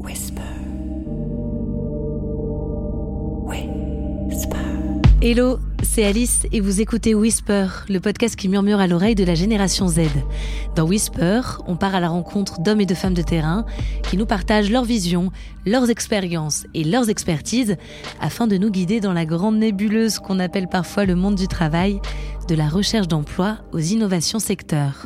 Whisper. Hello, c'est Alice et vous écoutez Whisper, le podcast qui murmure à l'oreille de la génération Z. Dans Whisper, on part à la rencontre d'hommes et de femmes de terrain qui nous partagent leurs visions, leurs expériences et leurs expertises afin de nous guider dans la grande nébuleuse qu'on appelle parfois le monde du travail, de la recherche d'emploi aux innovations secteurs.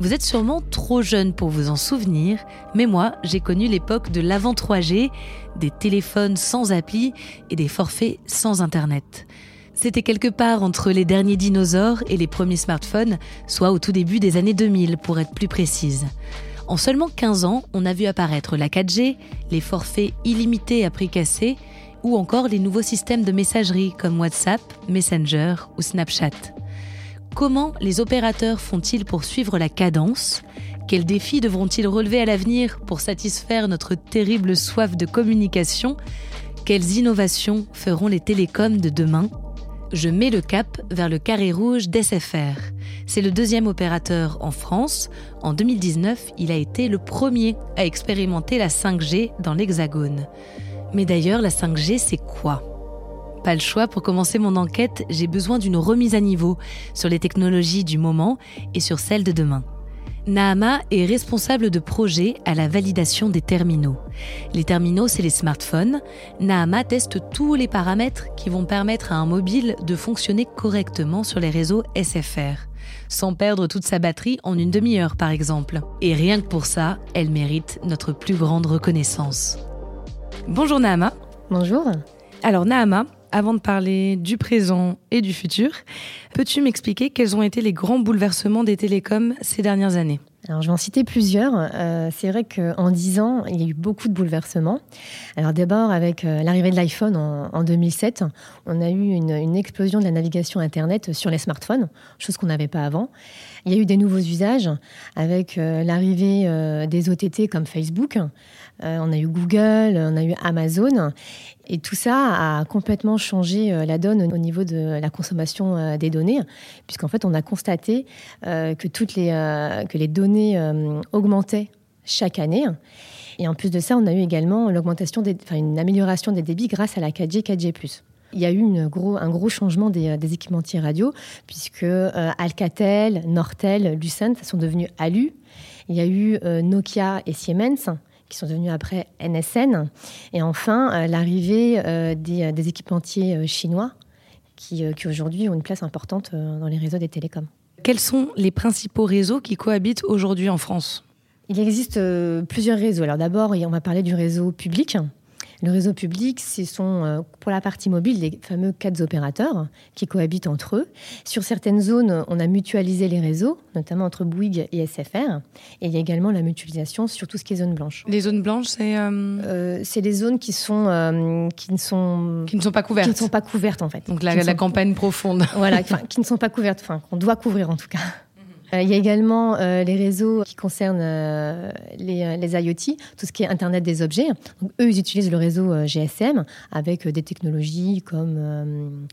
Vous êtes sûrement trop jeune pour vous en souvenir, mais moi, j'ai connu l'époque de l'avant 3G, des téléphones sans appli et des forfaits sans Internet. C'était quelque part entre les derniers dinosaures et les premiers smartphones, soit au tout début des années 2000 pour être plus précise. En seulement 15 ans, on a vu apparaître la 4G, les forfaits illimités à prix cassé, ou encore les nouveaux systèmes de messagerie comme WhatsApp, Messenger ou Snapchat. Comment les opérateurs font-ils pour suivre la cadence? Quels défis devront-ils relever à l'avenir pour satisfaire notre terrible soif de communication? Quelles innovations feront les télécoms de demain? Je mets le cap vers le carré rouge d'SFR. C'est le deuxième opérateur en France. En 2019, il a été le premier à expérimenter la 5G dans l'Hexagone. Mais d'ailleurs, la 5G, c'est quoi? Pas le choix, pour commencer mon enquête, j'ai besoin d'une remise à niveau sur les technologies du moment et sur celles de demain. Nahama est responsable de projet à la validation des terminaux. Les terminaux, c'est les smartphones. Nahama teste tous les paramètres qui vont permettre à un mobile de fonctionner correctement sur les réseaux SFR, sans perdre toute sa batterie en une demi-heure par exemple. Et rien que pour ça, elle mérite notre plus grande reconnaissance. Bonjour Nahama. Bonjour. Alors Nahama, avant de parler du présent et du futur, peux-tu m'expliquer quels ont été les grands bouleversements des télécoms ces dernières années? Alors, je vais en citer plusieurs. Euh, c'est vrai qu'en 10 ans, il y a eu beaucoup de bouleversements. Alors, d'abord, avec euh, l'arrivée de l'iPhone en, 2007, on a eu une, explosion de la navigation Internet sur les smartphones, chose qu'on n'avait pas avant. Il y a eu des nouveaux usages avec euh, l'arrivée des OTT comme Facebook. On a eu Google, on a eu Amazon. Et tout ça a complètement changé la donne au niveau de la consommation des données, puisqu'en fait, on a constaté que toutes les, que les données euh, augmentait chaque année. Et en plus de ça, on a eu également l'augmentation, une amélioration des débits grâce à la 4G, 4G+. Il y a eu un gros changement des, des équipementiers radio, puisque euh, Alcatel, Nortel, Lucent sont devenus Alu. Il y a eu euh, Nokia et Siemens qui sont devenus après NSN. Et enfin, l'arrivée des, des, équipementiers chinois qui, qui aujourd'hui ont une place importante dans les réseaux des télécoms. Quels sont les principaux réseaux qui cohabitent aujourd'hui en France? Il existe euh, plusieurs réseaux. Alors d'abord, on va parler du réseau public. Le réseau public, ce sont euh, pour la partie mobile les fameux quatre opérateurs qui cohabitent entre eux. Sur certaines zones, on a mutualisé les réseaux, notamment entre Bouygues et SFR. Et il y a également la mutualisation sur tout ce qui est zone blanche. Les zones blanches, c'est euh... C'est les zones qui sont qui ne sont qui ne sont pas couvertes. Qui ne sont pas couvertes en fait. Donc la, la campagne profonde. Voilà, qui ne sont pas couvertes, enfin qu'on doit couvrir en tout cas. Euh, il y a également euh, les réseaux qui concernent euh, les, les, IoT, tout ce qui est Internet des objets. Eux, ils utilisent le réseau GSM avec des technologies comme,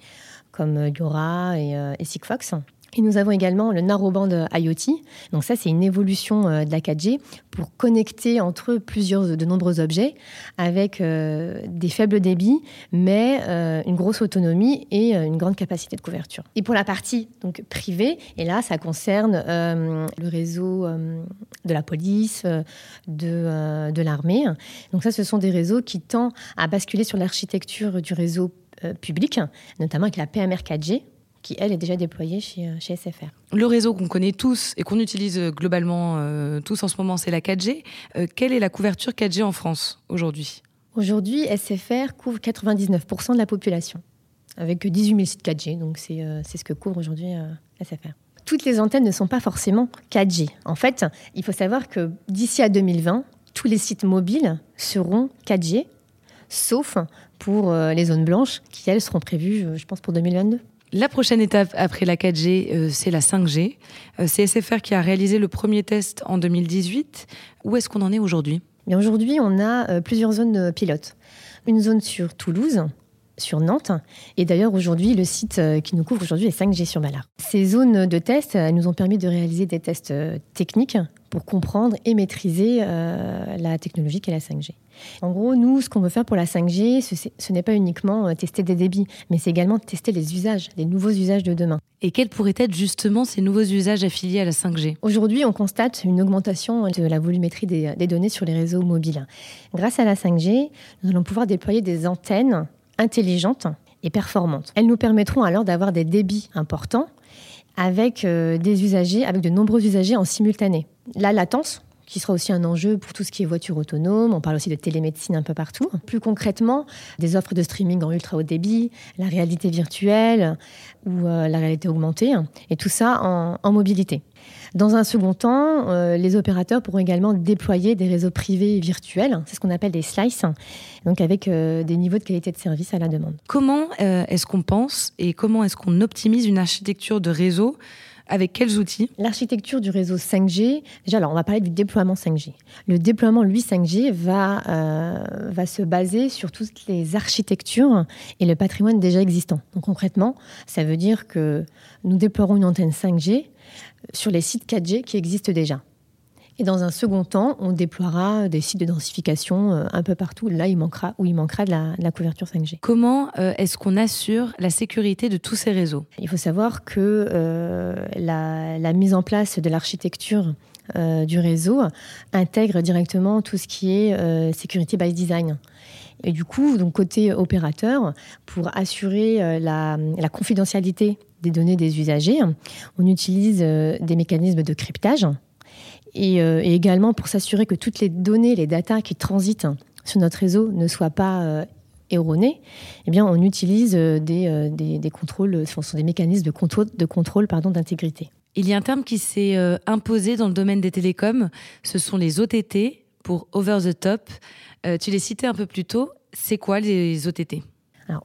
comme LoRa et, et Sigfox. Et nous avons également le narrowband IoT. Donc ça, c'est une évolution euh, de la 4G pour connecter entre plusieurs, de nombreux objets avec euh, des faibles débits, mais euh, une grosse autonomie et une grande capacité de couverture. Et pour la partie donc privée, et là, ça concerne le réseau de la police, de, de l'armée. Donc ça, ce sont des réseaux qui tendent à basculer sur l'architecture du réseau public, notamment avec la PMR 4G, qui, elle, est déjà déployée chez, euh, chez SFR. Le réseau qu'on connaît tous et qu'on utilise euh, globalement euh, tous en ce moment, c'est la 4G. quelle est la couverture 4G en France aujourd'hui? Aujourd'hui, SFR couvre 99% de la population, avec 18 000 sites 4G, donc c'est ce que couvre aujourd'hui SFR. Toutes les antennes ne sont pas forcément 4G. En fait, il faut savoir que d'ici à 2020, tous les sites mobiles seront 4G, sauf pour les zones blanches qui, elles, seront prévues, je pense, pour 2022. La prochaine étape après la 4G, euh, c'est la 5G. Euh, c'est SFR qui a réalisé le premier test en 2018. Où est-ce qu'on en est aujourd'hui? Aujourd'hui, on a euh, plusieurs zones pilotes. Une zone sur Toulouse, sur Nantes. Et d'ailleurs, aujourd'hui, le site euh, qui nous couvre aujourd'hui est 5G sur Ballard. Ces zones de test nous ont permis de réaliser des tests techniques pour comprendre et maîtriser la technologie qu'est la 5G. En gros, nous, ce qu'on veut faire pour la 5G, ce, n'est pas uniquement tester des débits, mais c'est également tester les usages, les nouveaux usages de demain. Et quels pourraient être justement ces nouveaux usages affiliés à la 5G Aujourd'hui, on constate une augmentation de la volumétrie des, des données sur les réseaux mobiles. Grâce à la 5G, nous allons pouvoir déployer des antennes intelligentes et performantes. Elles nous permettront alors d'avoir des débits importants avec euh, des usagers, avec de nombreux usagers en simultané. La latence, qui sera aussi un enjeu pour tout ce qui est voiture autonome. On parle aussi de télémédecine un peu partout. Plus concrètement, des offres de streaming en ultra haut débit, la réalité virtuelle ou euh, la réalité augmentée, et tout ça en mobilité. Dans un second temps, euh, les opérateurs pourront également déployer des réseaux privés virtuels, c'est ce qu'on appelle des slices, donc avec euh, des niveaux de qualité de service à la demande. Comment est-ce qu'on pense et comment est-ce qu'on optimise une architecture de réseau avec quels outils L'architecture du réseau 5G, déjà, alors on va parler du déploiement 5G. Le déploiement, lui, 5G, va, va se baser sur toutes les architectures et le patrimoine déjà existant. Donc concrètement, ça veut dire que nous déploierons une antenne 5G sur les sites 4G qui existent déjà. Et dans un second temps, on déploiera des sites de densification euh, un peu partout, là il manquera, où il manquera de la, couverture 5G. Comment euh, est-ce qu'on assure la sécurité de tous ces réseaux? Il faut savoir que euh, la, mise en place de l'architecture du réseau intègre directement tout ce qui est security by design. Et du coup, donc côté opérateur, pour assurer la, la confidentialité des données des usagers. On utilise des mécanismes de cryptage et, euh, également pour s'assurer que toutes les données, les datas qui transitent sur notre réseau ne soient pas euh, erronées, eh bien, on utilise des, des, contrôles, ce sont des mécanismes de contrôle, de contrôle pardon, d'intégrité. Il y a un terme qui s'est imposé dans le domaine des télécoms, ce sont les OTT pour Over the Top. tu les citais un peu plus tôt. C'est quoi les OTT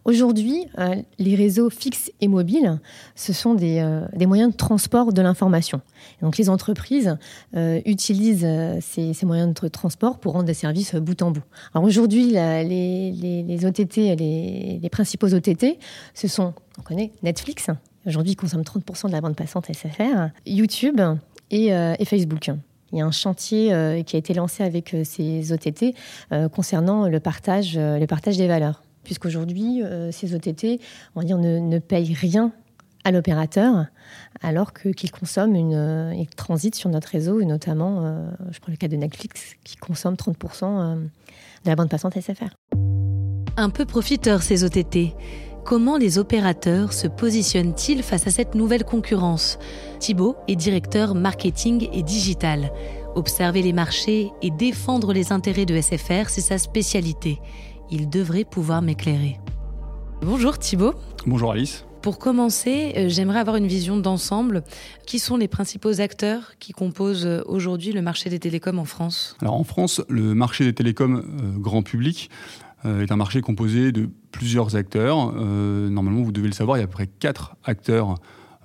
aujourd'hui, euh, les réseaux fixes et mobiles, ce sont des, euh, moyens de transport de l'information. Donc les entreprises euh, utilisent ces, moyens de transport pour rendre des services bout en bout. Aujourd'hui, les, OTT, les, principaux OTT, ce sont, on connaît Netflix, aujourd'hui ils consomment 30% de la bande passante SFR, YouTube et, et Facebook. Il y a un chantier qui a été lancé avec ces OTT concernant le partage, le partage des valeurs puisqu'aujourd'hui, euh, ces OTT, on va ne, payent rien à l'opérateur, alors qu'ils consomment euh, ils transitent sur notre réseau, et notamment, euh, je prends le cas de Netflix, qui consomme 30% de la bande passante SFR. Un peu profiteur ces OTT. Comment les opérateurs se positionnent-ils face à cette nouvelle concurrence? Thibault est directeur marketing et digital. Observer les marchés et défendre les intérêts de SFR, c'est sa spécialité il devrait pouvoir m'éclairer. Bonjour Thibaut. Bonjour Alice. Pour commencer, euh, j'aimerais avoir une vision d'ensemble. Qui sont les principaux acteurs qui composent euh, aujourd'hui le marché des télécoms en France? Alors en France, le marché des télécoms euh, grand public est un marché composé de plusieurs acteurs. normalement, vous devez le savoir, il y a à peu près quatre acteurs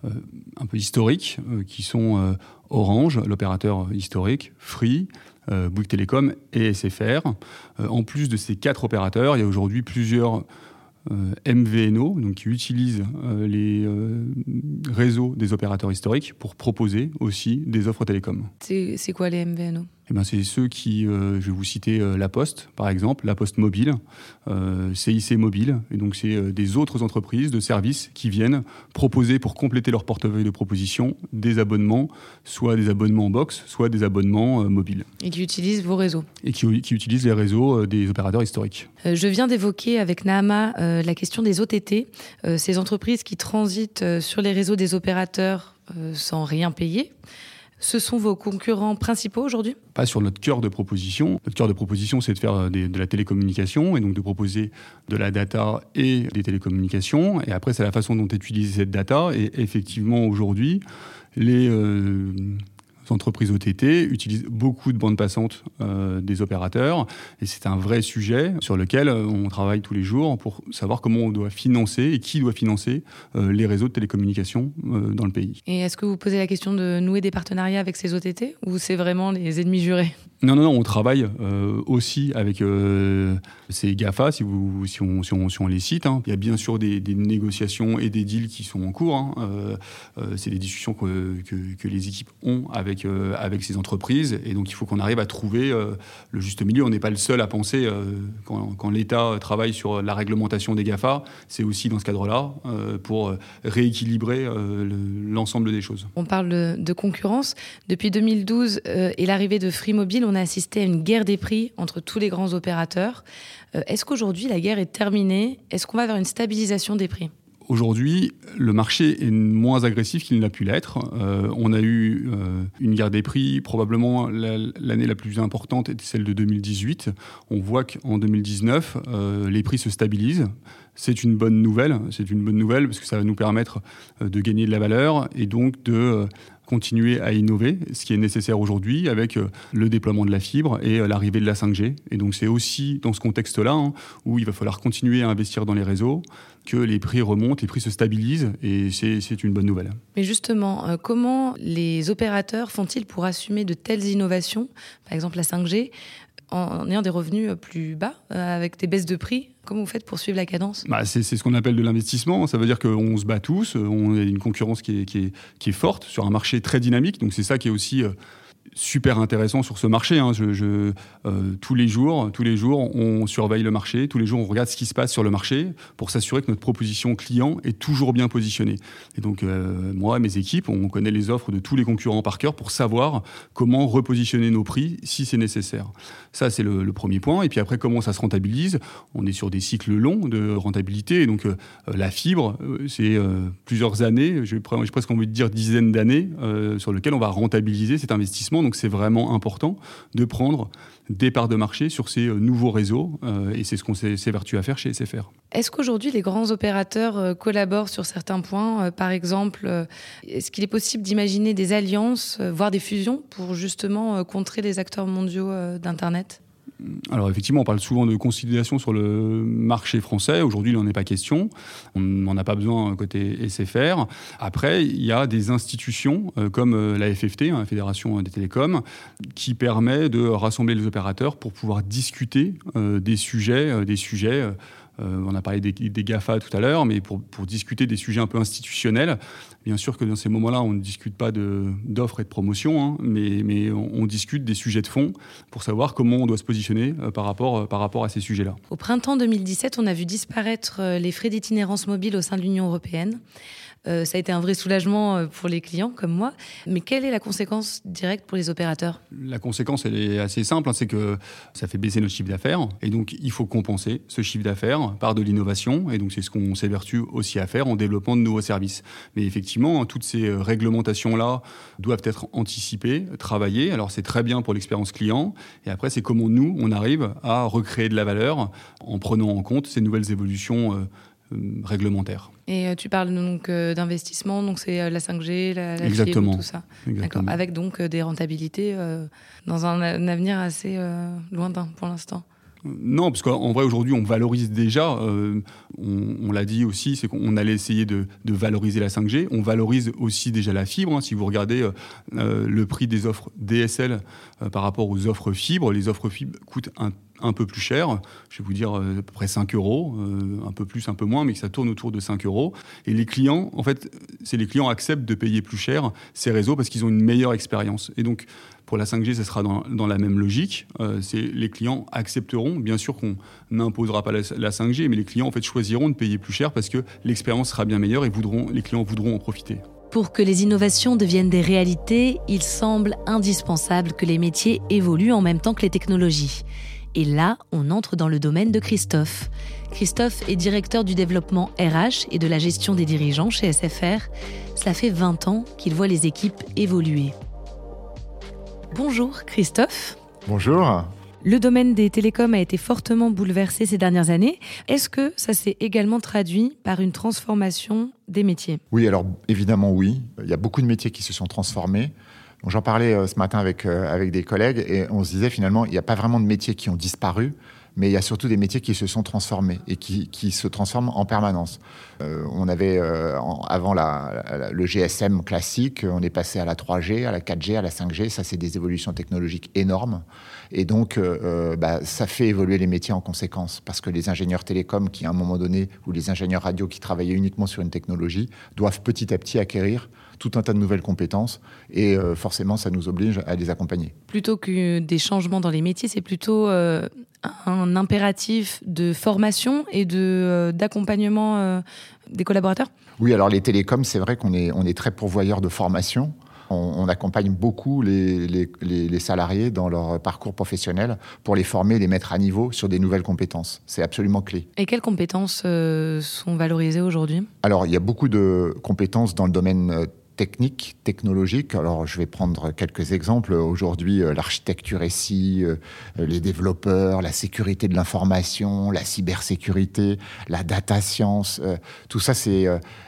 un peu historiques qui sont Orange, l'opérateur historique, Free, Bouygues Télécom et SFR. Euh, en plus de ces quatre opérateurs, il y a aujourd'hui plusieurs euh, MVNO, qui utilisent les réseaux des opérateurs historiques pour proposer aussi des offres télécom. C'est quoi les MVNO eh ben, c'est ceux qui, je vais vous citer La Poste, par exemple, La Poste Mobile, CIC Mobile, et donc c'est des autres entreprises de services qui viennent proposer pour compléter leur portefeuille de propositions des abonnements, soit des abonnements en box, soit des abonnements mobiles. Et qui utilisent vos réseaux. Et qui, utilisent les réseaux des opérateurs historiques. je viens d'évoquer avec Nahama la question des OTT, ces entreprises qui transitent sur les réseaux des opérateurs sans rien payer. Ce sont vos concurrents principaux aujourd'hui? Pas sur notre cœur de proposition. Notre cœur de proposition, c'est de faire euh, de la télécommunication et donc de proposer de la data et des télécommunications. Et après, c'est la façon dont utiliser cette data. Et effectivement, aujourd'hui, les euh, entreprises OTT utilisent beaucoup de bandes passantes euh, des opérateurs et c'est un vrai sujet sur lequel euh, on travaille tous les jours pour savoir comment on doit financer et qui doit financer euh, les réseaux de télécommunications dans le pays. Et est-ce que vous posez la question de nouer des partenariats avec ces OTT ou c'est vraiment les ennemis jurés? Non, non, non, on travaille euh, aussi avec euh, ces GAFA, si, on, les cite. Hein. Il y a bien sûr des, négociations et des deals qui sont en cours. Hein. Euh, c'est des discussions que, les équipes ont avec, ces entreprises. Et donc, il faut qu'on arrive à trouver le juste milieu. On n'est pas le seul à penser, quand, l'État travaille sur la réglementation des GAFA, c'est aussi dans ce cadre-là, pour rééquilibrer l'ensemble des choses. On parle de, concurrence. Depuis 2012 et l'arrivée de Free Mobile, a assisté à une guerre des prix entre tous les grands opérateurs. Euh, est-ce qu'aujourd'hui la guerre est terminée? Est-ce qu'on va vers une stabilisation des prix? Aujourd'hui, le marché est moins agressif qu'il n'a pu l'être. Euh, on a eu euh, une guerre des prix, probablement l'année la plus importante était celle de 2018. On voit qu'en 2019, euh, les prix se stabilisent. C'est une bonne nouvelle. C'est une bonne nouvelle parce que ça va nous permettre de gagner de la valeur et donc de continuer à innover, ce qui est nécessaire aujourd'hui avec euh, le déploiement de la fibre et euh, l'arrivée de la 5G. Et donc c'est aussi dans ce contexte-là hein, où il va falloir continuer à investir dans les réseaux, que les prix remontent, les prix se stabilisent, et c'est une bonne nouvelle. Mais justement, euh, comment les opérateurs font-ils pour assumer de telles innovations, par exemple la 5G, en ayant des revenus plus bas, avec des baisses de prix Comment vous faites pour suivre la cadence? Bah, C'est ce qu'on appelle de l'investissement. Ça veut dire qu'on se bat tous, on a une concurrence qui est, forte sur un marché très dynamique. Donc c'est ça qui est aussi euh, super intéressant sur ce marché. Hein. Euh, tous les jours, tous les jours, on surveille le marché. Tous les jours, on regarde ce qui se passe sur le marché pour s'assurer que notre proposition client est toujours bien positionnée. Et donc, euh, moi, mes équipes, on connaît les offres de tous les concurrents par cœur pour savoir comment repositionner nos prix si c'est nécessaire. Ça, c'est le, premier point. Et puis après, comment ça se rentabilise? On est sur des cycles longs de rentabilité. Et donc, euh, la fibre, c'est plusieurs années, j'ai presque envie de dire dizaines d'années, sur lesquelles on va rentabiliser cet investissement donc c'est vraiment important de prendre des parts de marché sur ces euh, nouveaux réseaux euh, et c'est ce qu'on s'évertue à faire chez SFR. Est-ce qu'aujourd'hui les grands opérateurs euh, collaborent sur certains points Par exemple, est-ce qu'il est possible d'imaginer des alliances, voire des fusions pour justement contrer les acteurs mondiaux d'Internet? Alors effectivement, on parle souvent de consolidation sur le marché français. Aujourd'hui, il n'en est pas question. On n'en a pas besoin côté SFR. Après, il y a des institutions euh, comme euh, la FFT, hein, la Fédération des télécoms, qui permet de rassembler les opérateurs pour pouvoir discuter euh, des sujets, des sujets euh, on a parlé des, GAFA tout à l'heure, mais pour, discuter des sujets un peu institutionnels, bien sûr que dans ces moments-là, on ne discute pas d'offres et de promotion, hein, mais, mais on, discute des sujets de fond pour savoir comment on doit se positionner euh, par, rapport, euh, par rapport à ces sujets-là. Au printemps 2017, on a vu disparaître les frais d'itinérance mobile au sein de l'Union européenne. Euh, ça a été un vrai soulagement euh, pour les clients comme moi. Mais quelle est la conséquence directe pour les opérateurs? La conséquence, elle est assez simple, hein, c'est que ça fait baisser notre chiffre d'affaires. Et donc, il faut compenser ce chiffre d'affaires par de l'innovation. Et donc, c'est ce qu'on s'évertue aussi à faire en développant de nouveaux services. Mais effectivement, toutes ces réglementations-là doivent être anticipées, travaillées. Alors, c'est très bien pour l'expérience client. Et après, c'est comment nous, on arrive à recréer de la valeur en prenant en compte ces nouvelles évolutions euh, réglementaire. Et euh, tu parles donc euh, d'investissement, donc c'est euh, la 5G, la, la Exactement. fibre, tout ça. Exactement. Avec donc euh, des rentabilités euh, dans un, avenir assez euh, lointain pour l'instant. Non, parce qu'en vrai, aujourd'hui, on valorise déjà, euh, on, on l'a dit aussi, c'est qu'on allait essayer de, de, valoriser la 5G. On valorise aussi déjà la fibre. Hein. Si vous regardez euh, le prix des offres DSL euh, par rapport aux offres fibres, les offres fibres coûtent un un peu plus cher, je vais vous dire euh, à peu près 5 euros, euh, un peu plus, un peu moins, mais que ça tourne autour de 5 euros. Et les clients, en fait, c'est les clients acceptent de payer plus cher ces réseaux parce qu'ils ont une meilleure expérience. Et donc, pour la 5G, ce sera dans, dans la même logique. Euh, les clients accepteront, bien sûr qu'on n'imposera pas la, la, 5G, mais les clients en fait choisiront de payer plus cher parce que l'expérience sera bien meilleure et voudront, les clients voudront en profiter. Pour que les innovations deviennent des réalités, il semble indispensable que les métiers évoluent en même temps que les technologies. Et là, on entre dans le domaine de Christophe. Christophe est directeur du développement RH et de la gestion des dirigeants chez SFR. Cela fait 20 ans qu'il voit les équipes évoluer. Bonjour Christophe. Bonjour. Le domaine des télécoms a été fortement bouleversé ces dernières années. Est-ce que ça s'est également traduit par une transformation des métiers? Oui, alors évidemment oui. Il y a beaucoup de métiers qui se sont transformés. J'en parlais euh, ce matin avec, euh, avec des collègues et on se disait finalement, il n'y a pas vraiment de métiers qui ont disparu, mais il y a surtout des métiers qui se sont transformés et qui, qui se transforment en permanence. Euh, on avait, euh, avant la, le GSM classique, on est passé à la 3G, à la 4G, à la 5G. Ça, c'est des évolutions technologiques énormes. Et donc, euh, bah, ça fait évoluer les métiers en conséquence. Parce que les ingénieurs télécoms, qui à un moment donné, ou les ingénieurs radio qui travaillaient uniquement sur une technologie, doivent petit à petit acquérir tout un tas de nouvelles compétences et forcément ça nous oblige à les accompagner. Plutôt que des changements dans les métiers, c'est plutôt un impératif de formation et de, euh, d'accompagnement euh, des collaborateurs? Oui, alors les télécoms, c'est vrai qu'on est, on est très pourvoyeur de formation. On, accompagne beaucoup les, les, les, salariés dans leur parcours professionnel pour les former, les mettre à niveau sur des nouvelles compétences. C'est absolument clé. Et quelles compétences euh, sont valorisées aujourd'hui? Alors, il y a beaucoup de compétences dans le domaine techniques, technologiques. Alors, je vais prendre quelques exemples. Aujourd'hui, euh, l'architecture SI, euh, les développeurs, la sécurité de l'information, la cybersécurité, la data science, euh, tout ça, c'est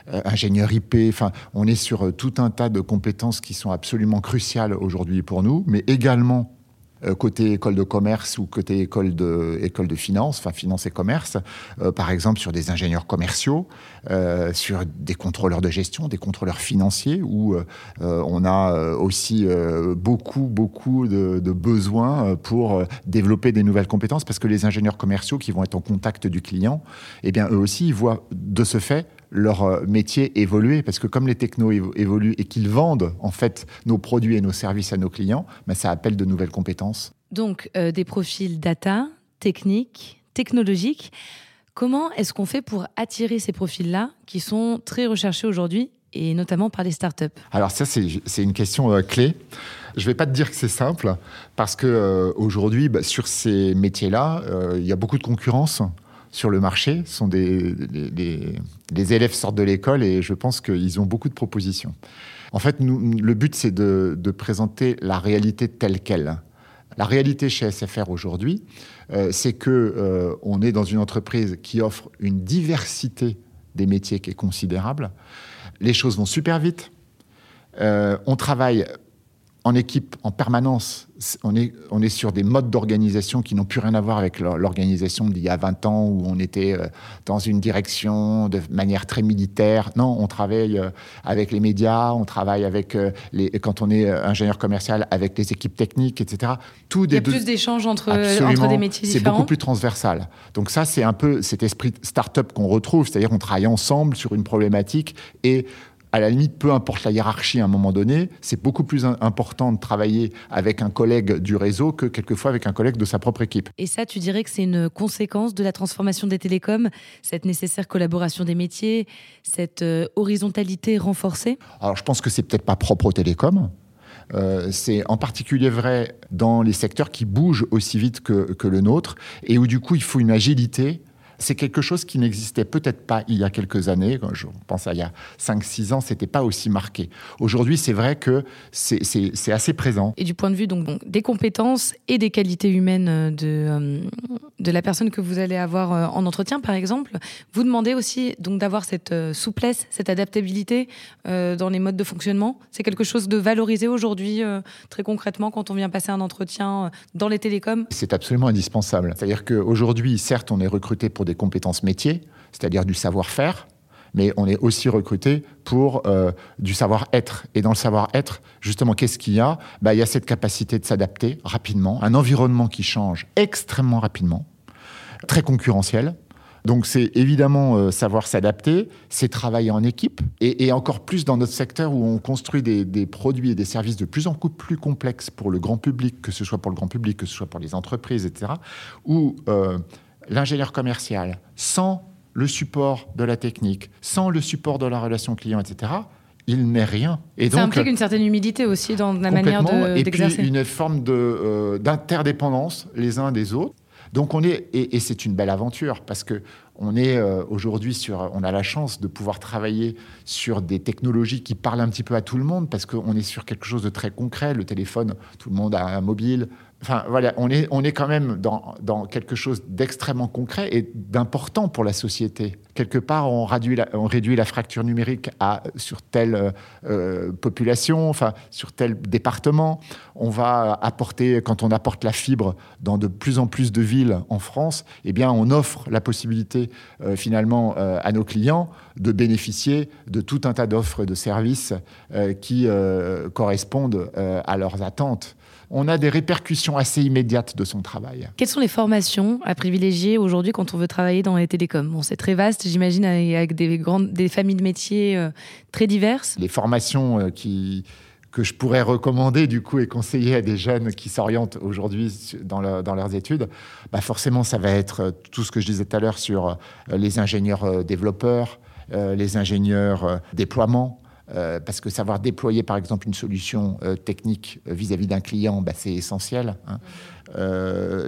ingénieur IP. Enfin, on est sur tout un tas de compétences qui sont absolument cruciales aujourd'hui pour nous, mais également euh, côté école de commerce ou côté école de, école de finance, enfin finance et commerce, euh, par exemple sur des ingénieurs commerciaux, euh, sur des contrôleurs de gestion, des contrôleurs financiers, où on a aussi beaucoup, beaucoup de, de, besoins pour développer des nouvelles compétences, parce que les ingénieurs commerciaux qui vont être en contact du client, eh bien eux aussi, ils voient de ce fait leur euh, métier évoluer parce que comme les technos évoluent et qu'ils vendent en fait nos produits et nos services à nos clients, ben, ça appelle de nouvelles compétences. Donc euh, des profils data, techniques, technologiques. Comment est-ce qu'on fait pour attirer ces profils-là qui sont très recherchés aujourd'hui et notamment par les startups? Alors ça c'est une question euh, clé. Je ne vais pas te dire que c'est simple parce que aujourd'hui bah, sur ces métiers-là, il y a beaucoup de concurrence sur le marché. sont des, les, élèves sortent de l'école et je pense qu'ils ont beaucoup de propositions. En fait, le but, c'est de, présenter la réalité telle qu'elle. La réalité chez SFR aujourd'hui, euh, c'est que euh, on est dans une entreprise qui offre une diversité des métiers qui est considérable. Les choses vont super vite. Euh, on travaille en équipe en permanence. On est, on est sur des modes d'organisation qui n'ont plus rien à voir avec l'organisation d'il y a 20 ans où on était euh, dans une direction de manière très militaire. Non, on travaille euh, avec les médias, on travaille avec euh, les, quand on est ingénieur commercial avec les équipes techniques, etc. Tout Il y a plus d'échanges entre, entre des métiers différents. C'est beaucoup plus transversal. Donc ça, c'est un peu cet esprit start-up qu'on retrouve, c'est-à-dire qu'on travaille ensemble sur une problématique et à la limite, peu importe la hiérarchie à un moment donné, c'est beaucoup plus important de travailler avec un collègue du réseau que quelquefois avec un collègue de sa propre équipe. Et ça, tu dirais que c'est une conséquence de la transformation des télécoms, cette nécessaire collaboration des métiers, cette euh, horizontalité renforcée? Alors, je pense que c'est peut-être pas propre aux télécoms. Euh, c'est en particulier vrai dans les secteurs qui bougent aussi vite que, que, le nôtre et où du coup il faut une agilité c'est quelque chose qui n'existait peut-être pas il y a quelques années. Je pense à il y a 5-6 ans, c'était pas aussi marqué. Aujourd'hui, c'est vrai que c'est assez présent. Et du point de vue donc, des compétences et des qualités humaines euh, de, euh, de la personne que vous allez avoir euh, en entretien, par exemple, vous demandez aussi donc d'avoir cette souplesse, cette adaptabilité dans les modes de fonctionnement. C'est quelque chose de valorisé aujourd'hui, très concrètement, quand on vient passer un entretien dans les télécoms? C'est absolument indispensable. C'est-à-dire qu'aujourd'hui, certes, on est recruté pour des compétences métiers, c'est-à-dire du savoir-faire, mais on est aussi recruté pour euh, du savoir-être. Et dans le savoir-être, justement, qu'est-ce qu'il y a? Bah, Il y a cette capacité de s'adapter rapidement, un environnement qui change extrêmement rapidement, très concurrentiel. Donc c'est évidemment euh, savoir s'adapter, c'est travailler en équipe, et, encore plus dans notre secteur où on construit des, produits et des services de plus en plus complexes pour le grand public, que ce soit pour le grand public, que ce soit pour les entreprises, etc., où euh, l'ingénieur commercial, sans le support de la technique, sans le support de la relation client, etc., il n'est rien. Et ça implique une certaine humilité aussi dans la manière d'exercer. et puis une forme euh, d'interdépendance les uns des autres. Donc on est et, c'est une belle aventure parce que on est euh, aujourd'hui sur, on a la chance de pouvoir travailler sur des technologies qui parlent un petit peu à tout le monde parce qu'on est sur quelque chose de très concret. Le téléphone, tout le monde a un mobile, Enfin, voilà, on est, on est quand même dans, quelque chose d'extrêmement concret et d'important pour la société. Quelque part, on réduit la, fracture numérique à, sur telle euh, population, enfin, sur tel département. On va apporter, quand on apporte la fibre dans de plus en plus de villes en France, eh bien, on offre la possibilité, euh, finalement, euh, à nos clients de bénéficier de tout un tas d'offres de services qui correspondent à leurs attentes on a des répercussions assez immédiates de son travail. Quelles sont les formations à privilégier aujourd'hui quand on veut travailler dans les télécoms? Bon, c'est très vaste, j'imagine, avec des, grandes, des familles de métiers euh, très diverses. Les formations euh, qui, que je pourrais recommander du coup et conseiller à des jeunes qui s'orientent aujourd'hui dans, leurs études, bah forcément ça va être euh, tout ce que je disais tout à l'heure sur les ingénieurs développeurs, les ingénieurs déploiement, euh, parce que savoir déployer, par exemple, une solution euh, technique euh, vis-à-vis d'un client, bah, c'est essentiel. Hein.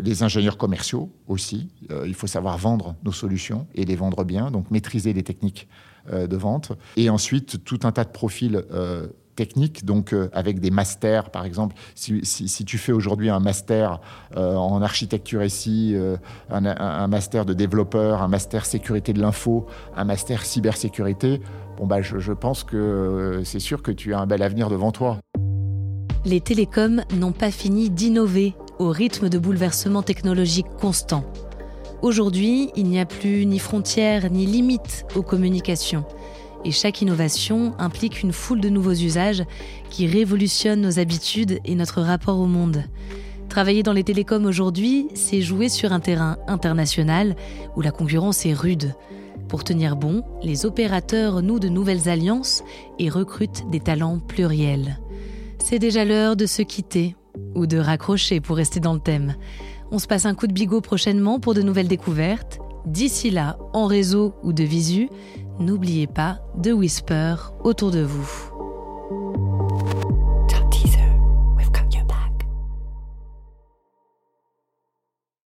les ingénieurs commerciaux aussi, il faut savoir vendre nos solutions et les vendre bien, donc maîtriser les techniques de vente. Et ensuite, tout un tas de profils techniques, donc avec des masters, par exemple. Si, tu fais aujourd'hui un master en architecture un, un, master de développeur, un master sécurité de l'info, un master cybersécurité, bon bah, je, pense que euh, c'est sûr que tu as un bel avenir devant toi. Les télécoms n'ont pas fini d'innover au rythme de bouleversements technologiques constants. Aujourd'hui, il n'y a plus ni frontières ni limites aux communications. Et chaque innovation implique une foule de nouveaux usages qui révolutionnent nos habitudes et notre rapport au monde. Travailler dans les télécoms aujourd'hui, c'est jouer sur un terrain international où la concurrence est rude. Pour tenir bon, les opérateurs nouent de nouvelles alliances et recrutent des talents pluriels. C'est déjà l'heure de se quitter, ou de raccrocher pour rester dans le thème. On se passe un coup de bigot prochainement pour de nouvelles découvertes. D'ici là, en réseau ou de visu, n'oubliez pas de whisper autour de vous.